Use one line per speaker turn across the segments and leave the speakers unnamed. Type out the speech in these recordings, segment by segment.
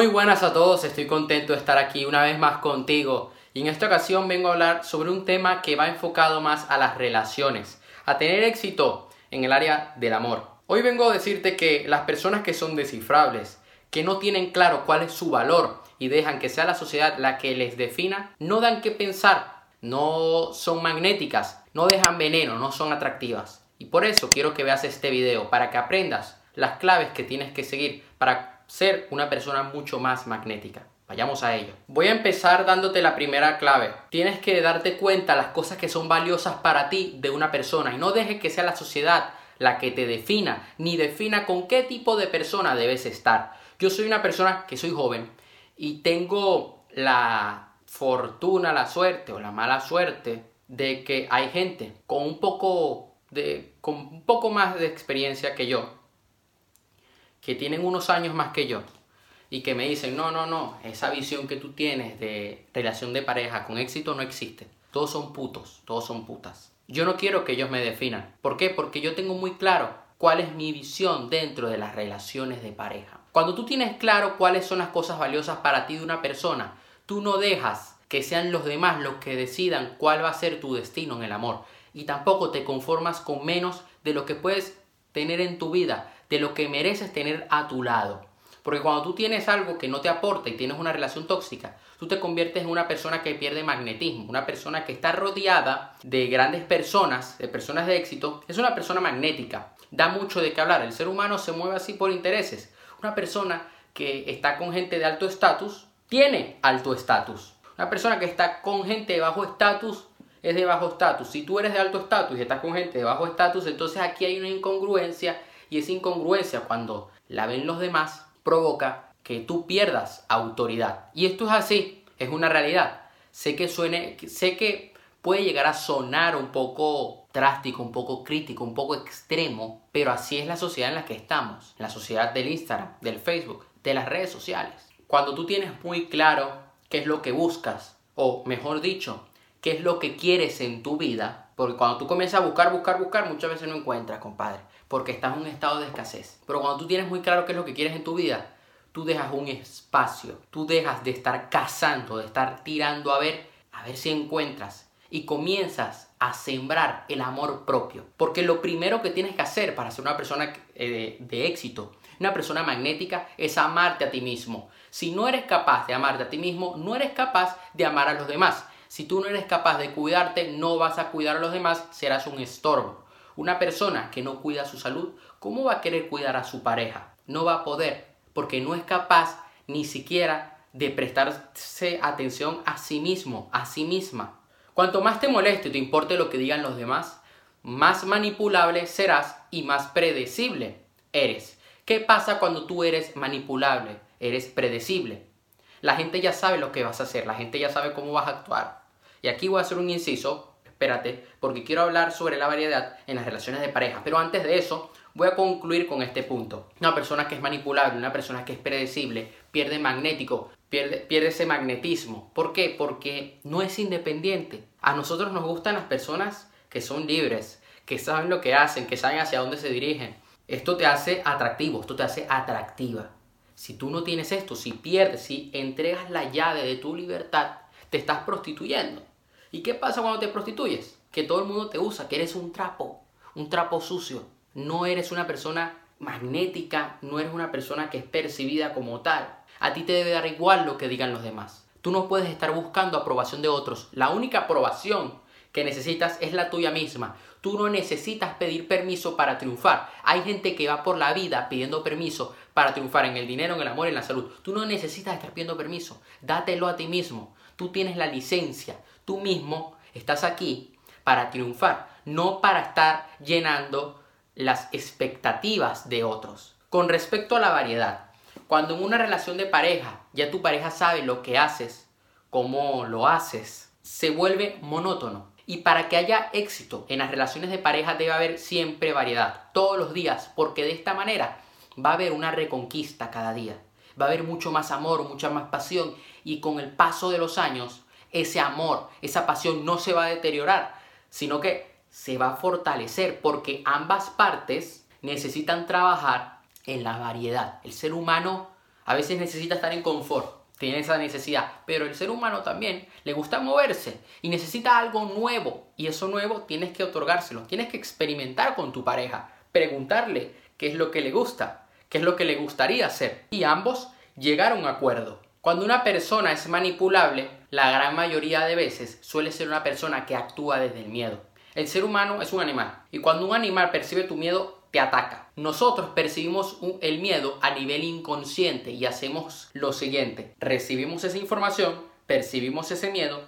Muy buenas a todos, estoy contento de estar aquí una vez más contigo y en esta ocasión vengo a hablar sobre un tema que va enfocado más a las relaciones, a tener éxito en el área del amor. Hoy vengo a decirte que las personas que son descifrables, que no tienen claro cuál es su valor y dejan que sea la sociedad la que les defina, no dan que pensar, no son magnéticas, no dejan veneno, no son atractivas. Y por eso quiero que veas este video, para que aprendas las claves que tienes que seguir para ser una persona mucho más magnética. Vayamos a ello. Voy a empezar dándote la primera clave. Tienes que darte cuenta las cosas que son valiosas para ti de una persona y no dejes que sea la sociedad la que te defina, ni defina con qué tipo de persona debes estar. Yo soy una persona que soy joven y tengo la fortuna, la suerte o la mala suerte de que hay gente con un poco de con un poco más de experiencia que yo que tienen unos años más que yo y que me dicen, no, no, no, esa visión que tú tienes de relación de pareja con éxito no existe. Todos son putos, todos son putas. Yo no quiero que ellos me definan. ¿Por qué? Porque yo tengo muy claro cuál es mi visión dentro de las relaciones de pareja. Cuando tú tienes claro cuáles son las cosas valiosas para ti de una persona, tú no dejas que sean los demás los que decidan cuál va a ser tu destino en el amor. Y tampoco te conformas con menos de lo que puedes tener en tu vida, de lo que mereces tener a tu lado. Porque cuando tú tienes algo que no te aporta y tienes una relación tóxica, tú te conviertes en una persona que pierde magnetismo, una persona que está rodeada de grandes personas, de personas de éxito, es una persona magnética, da mucho de qué hablar, el ser humano se mueve así por intereses. Una persona que está con gente de alto estatus, tiene alto estatus. Una persona que está con gente de bajo estatus, es de bajo estatus. Si tú eres de alto estatus y estás con gente de bajo estatus, entonces aquí hay una incongruencia y esa incongruencia cuando la ven los demás provoca que tú pierdas autoridad. Y esto es así, es una realidad. Sé que suene, sé que puede llegar a sonar un poco drástico, un poco crítico, un poco extremo, pero así es la sociedad en la que estamos, la sociedad del Instagram, del Facebook, de las redes sociales. Cuando tú tienes muy claro qué es lo que buscas, o mejor dicho, qué es lo que quieres en tu vida, porque cuando tú comienzas a buscar, buscar, buscar, muchas veces no encuentras, compadre, porque estás en un estado de escasez. Pero cuando tú tienes muy claro qué es lo que quieres en tu vida, tú dejas un espacio, tú dejas de estar cazando, de estar tirando a ver, a ver si encuentras, y comienzas a sembrar el amor propio. Porque lo primero que tienes que hacer para ser una persona eh, de, de éxito, una persona magnética, es amarte a ti mismo. Si no eres capaz de amarte a ti mismo, no eres capaz de amar a los demás. Si tú no eres capaz de cuidarte, no vas a cuidar a los demás, serás un estorbo. Una persona que no cuida su salud, ¿cómo va a querer cuidar a su pareja? No va a poder, porque no es capaz ni siquiera de prestarse atención a sí mismo, a sí misma. Cuanto más te moleste y te importe lo que digan los demás, más manipulable serás y más predecible eres. ¿Qué pasa cuando tú eres manipulable? Eres predecible. La gente ya sabe lo que vas a hacer, la gente ya sabe cómo vas a actuar. Y aquí voy a hacer un inciso, espérate, porque quiero hablar sobre la variedad en las relaciones de pareja. Pero antes de eso, voy a concluir con este punto. Una persona que es manipulable, una persona que es predecible, pierde magnético, pierde, pierde ese magnetismo. ¿Por qué? Porque no es independiente. A nosotros nos gustan las personas que son libres, que saben lo que hacen, que saben hacia dónde se dirigen. Esto te hace atractivo, esto te hace atractiva. Si tú no tienes esto, si pierdes, si entregas la llave de tu libertad, te estás prostituyendo. ¿Y qué pasa cuando te prostituyes? Que todo el mundo te usa, que eres un trapo, un trapo sucio. No eres una persona magnética, no eres una persona que es percibida como tal. A ti te debe dar igual lo que digan los demás. Tú no puedes estar buscando aprobación de otros. La única aprobación que necesitas es la tuya misma. Tú no necesitas pedir permiso para triunfar. Hay gente que va por la vida pidiendo permiso para triunfar en el dinero, en el amor, en la salud. Tú no necesitas estar pidiendo permiso. Dátelo a ti mismo. Tú tienes la licencia. Tú mismo estás aquí para triunfar, no para estar llenando las expectativas de otros. Con respecto a la variedad, cuando en una relación de pareja ya tu pareja sabe lo que haces, cómo lo haces, se vuelve monótono. Y para que haya éxito en las relaciones de pareja debe haber siempre variedad, todos los días, porque de esta manera va a haber una reconquista cada día. Va a haber mucho más amor, mucha más pasión y con el paso de los años ese amor, esa pasión no se va a deteriorar, sino que se va a fortalecer porque ambas partes necesitan trabajar en la variedad. El ser humano a veces necesita estar en confort, tiene esa necesidad, pero el ser humano también le gusta moverse y necesita algo nuevo y eso nuevo tienes que otorgárselo, tienes que experimentar con tu pareja, preguntarle qué es lo que le gusta, qué es lo que le gustaría hacer y ambos llegar a un acuerdo. Cuando una persona es manipulable, la gran mayoría de veces suele ser una persona que actúa desde el miedo. El ser humano es un animal y cuando un animal percibe tu miedo, te ataca. Nosotros percibimos el miedo a nivel inconsciente y hacemos lo siguiente. Recibimos esa información, percibimos ese miedo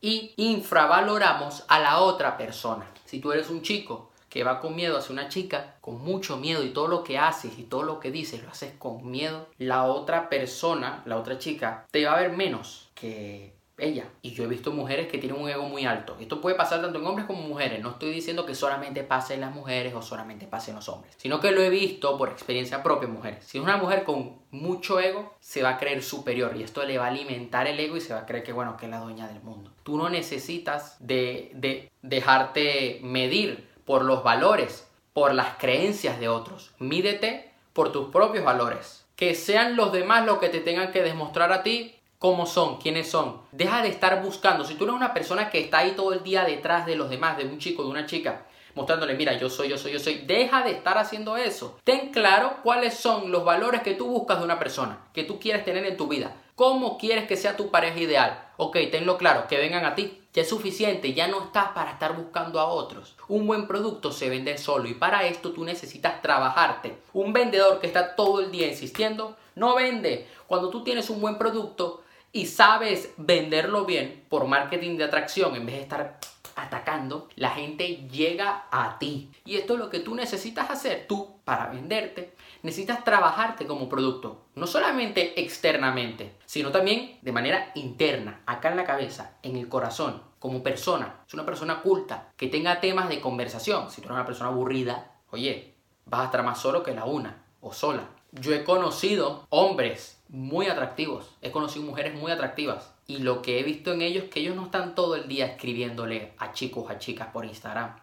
y infravaloramos a la otra persona. Si tú eres un chico que va con miedo hacia una chica, con mucho miedo y todo lo que haces y todo lo que dices lo haces con miedo, la otra persona, la otra chica, te va a ver menos que ella. Y yo he visto mujeres que tienen un ego muy alto. Esto puede pasar tanto en hombres como en mujeres. No estoy diciendo que solamente pase en las mujeres o solamente pase en los hombres, sino que lo he visto por experiencia propia en mujeres. Si es una mujer con mucho ego, se va a creer superior y esto le va a alimentar el ego y se va a creer que, bueno, que es la dueña del mundo. Tú no necesitas de, de dejarte medir por los valores, por las creencias de otros. Mídete por tus propios valores. Que sean los demás los que te tengan que demostrar a ti cómo son, quiénes son. Deja de estar buscando. Si tú eres una persona que está ahí todo el día detrás de los demás, de un chico, de una chica, mostrándole, mira, yo soy, yo soy, yo soy. Deja de estar haciendo eso. Ten claro cuáles son los valores que tú buscas de una persona, que tú quieres tener en tu vida. ¿Cómo quieres que sea tu pareja ideal? Ok, tenlo claro, que vengan a ti. Ya es suficiente, ya no estás para estar buscando a otros. Un buen producto se vende solo y para esto tú necesitas trabajarte. Un vendedor que está todo el día insistiendo, no vende. Cuando tú tienes un buen producto, y sabes venderlo bien por marketing de atracción en vez de estar atacando, la gente llega a ti. Y esto es lo que tú necesitas hacer, tú, para venderte. Necesitas trabajarte como producto, no solamente externamente, sino también de manera interna, acá en la cabeza, en el corazón, como persona. Es una persona culta, que tenga temas de conversación. Si tú eres una persona aburrida, oye, vas a estar más solo que la una o sola. Yo he conocido hombres muy atractivos, he conocido mujeres muy atractivas y lo que he visto en ellos es que ellos no están todo el día escribiéndole a chicos, a chicas por Instagram.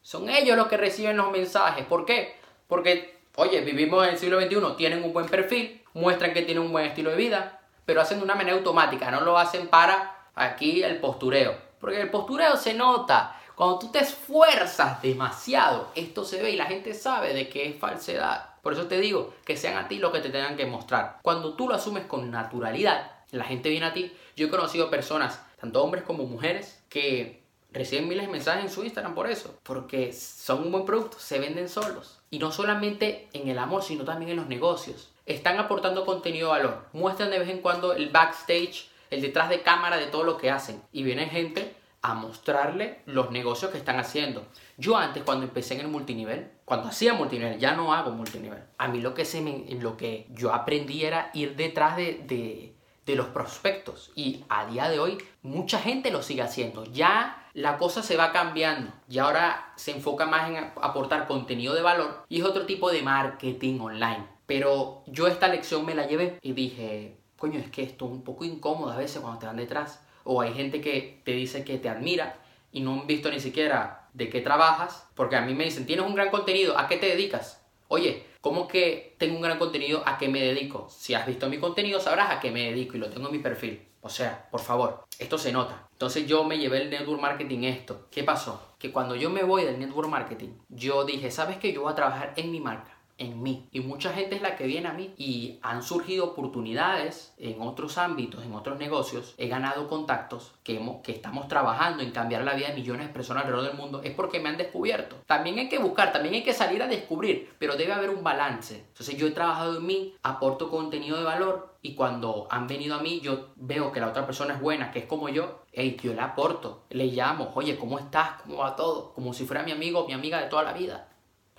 Son ellos los que reciben los mensajes. ¿Por qué? Porque, oye, vivimos en el siglo XXI, tienen un buen perfil, muestran que tienen un buen estilo de vida, pero hacen de una manera automática, no lo hacen para aquí el postureo. Porque el postureo se nota. Cuando tú te esfuerzas demasiado, esto se ve y la gente sabe de que es falsedad. Por eso te digo que sean a ti lo que te tengan que mostrar. Cuando tú lo asumes con naturalidad, la gente viene a ti. Yo he conocido personas, tanto hombres como mujeres, que reciben miles de mensajes en su Instagram por eso. Porque son un buen producto, se venden solos. Y no solamente en el amor, sino también en los negocios. Están aportando contenido de valor. Muestran de vez en cuando el backstage, el detrás de cámara de todo lo que hacen. Y viene gente a mostrarle los negocios que están haciendo. Yo antes, cuando empecé en el multinivel, cuando hacía multinivel, ya no hago multinivel. A mí lo que, se me, lo que yo aprendí era ir detrás de, de, los prospectos. Y a día de hoy, mucha gente lo sigue haciendo. Ya la cosa se va cambiando. Y ahora se enfoca más en aportar contenido de valor y es otro tipo de marketing online. Pero yo esta lección me la llevé y dije, coño, es que esto es un poco incómodo a veces cuando te van detrás o hay gente que te dice que te admira y no han visto ni siquiera de qué trabajas, porque a mí me dicen, tienes un gran contenido, ¿a qué te dedicas? Oye, ¿cómo que tengo un gran contenido? ¿A qué me dedico? Si has visto mi contenido sabrás a qué me dedico y lo tengo en mi perfil. O sea, por favor, esto se nota. Entonces yo me llevé el network marketing esto. ¿Qué pasó? Que cuando yo me voy del network marketing, yo dije, ¿sabes qué? Yo voy a trabajar en mi marca en mí. Y mucha gente es la que viene a mí y han surgido oportunidades en otros ámbitos, en otros negocios. He ganado contactos que, hemos, que estamos trabajando en cambiar la vida de millones de personas alrededor del mundo. Es porque me han descubierto. También hay que buscar, también hay que salir a descubrir, pero debe haber un balance. Entonces yo he trabajado en mí, aporto contenido de valor y cuando han venido a mí yo veo que la otra persona es buena, que es como yo, hey, yo le aporto, le llamo, oye, ¿cómo estás? ¿Cómo va todo? Como si fuera mi amigo o mi amiga de toda la vida.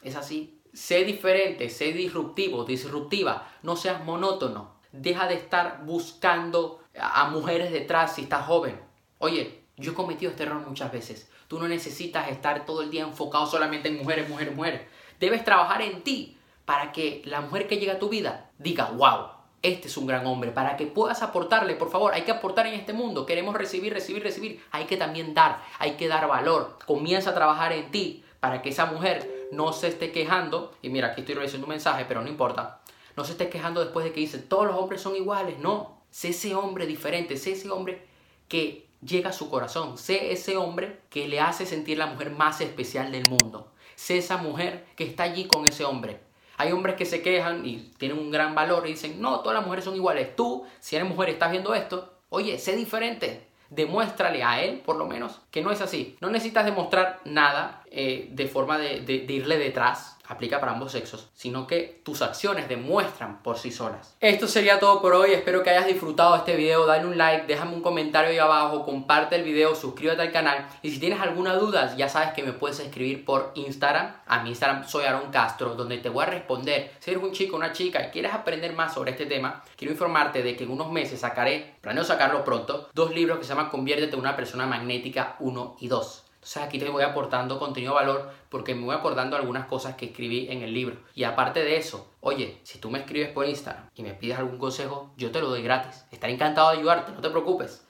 Es así. Sé diferente, sé disruptivo, disruptiva, no seas monótono. Deja de estar buscando a mujeres detrás si estás joven. Oye, yo he cometido este error muchas veces. Tú no necesitas estar todo el día enfocado solamente en mujeres, mujeres, mujeres. Debes trabajar en ti para que la mujer que llega a tu vida diga, wow, este es un gran hombre. Para que puedas aportarle, por favor, hay que aportar en este mundo. Queremos recibir, recibir, recibir. Hay que también dar, hay que dar valor. Comienza a trabajar en ti para que esa mujer no se esté quejando, y mira, aquí estoy recibiendo un mensaje, pero no importa, No se esté quejando después de que dice, todos los hombres son iguales. No, sé ese hombre diferente, sé ese hombre que llega a su corazón. Sé ese hombre que le hace sentir la mujer más especial del mundo. Sé esa mujer que está allí con ese hombre. Hay hombres que se quejan y tienen un gran valor y dicen, no, todas las mujeres son iguales. Tú, si eres mujer estás viendo esto, oye, sé diferente. Demuéstrale a él, por lo menos, que no es así. No necesitas demostrar nada eh, de forma de irle detrás aplica para ambos sexos, sino que tus acciones demuestran por sí solas. Esto sería todo por hoy, espero que hayas disfrutado este video, dale un like, déjame un comentario ahí abajo, comparte el video, suscríbete al canal y si tienes alguna duda ya sabes que me puedes escribir por Instagram, a mi Instagram soy Aaron Castro, donde te voy a responder. Si eres un chico o una chica y quieres aprender más sobre este tema, quiero informarte de que en unos meses sacaré, planeo sacarlo pronto, dos libros que se llaman Conviértete en una persona magnética 1 y 2. Entonces aquí te voy aportando contenido de valor porque me voy acordando algunas cosas que escribí en el libro. Y aparte de eso, oye, si tú me escribes por Instagram y me pides algún consejo, yo te lo doy gratis. Estaré encantado de ayudarte, no te preocupes.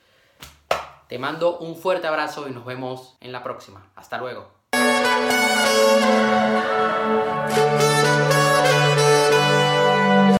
Te mando un fuerte abrazo y nos vemos en la próxima. Hasta luego.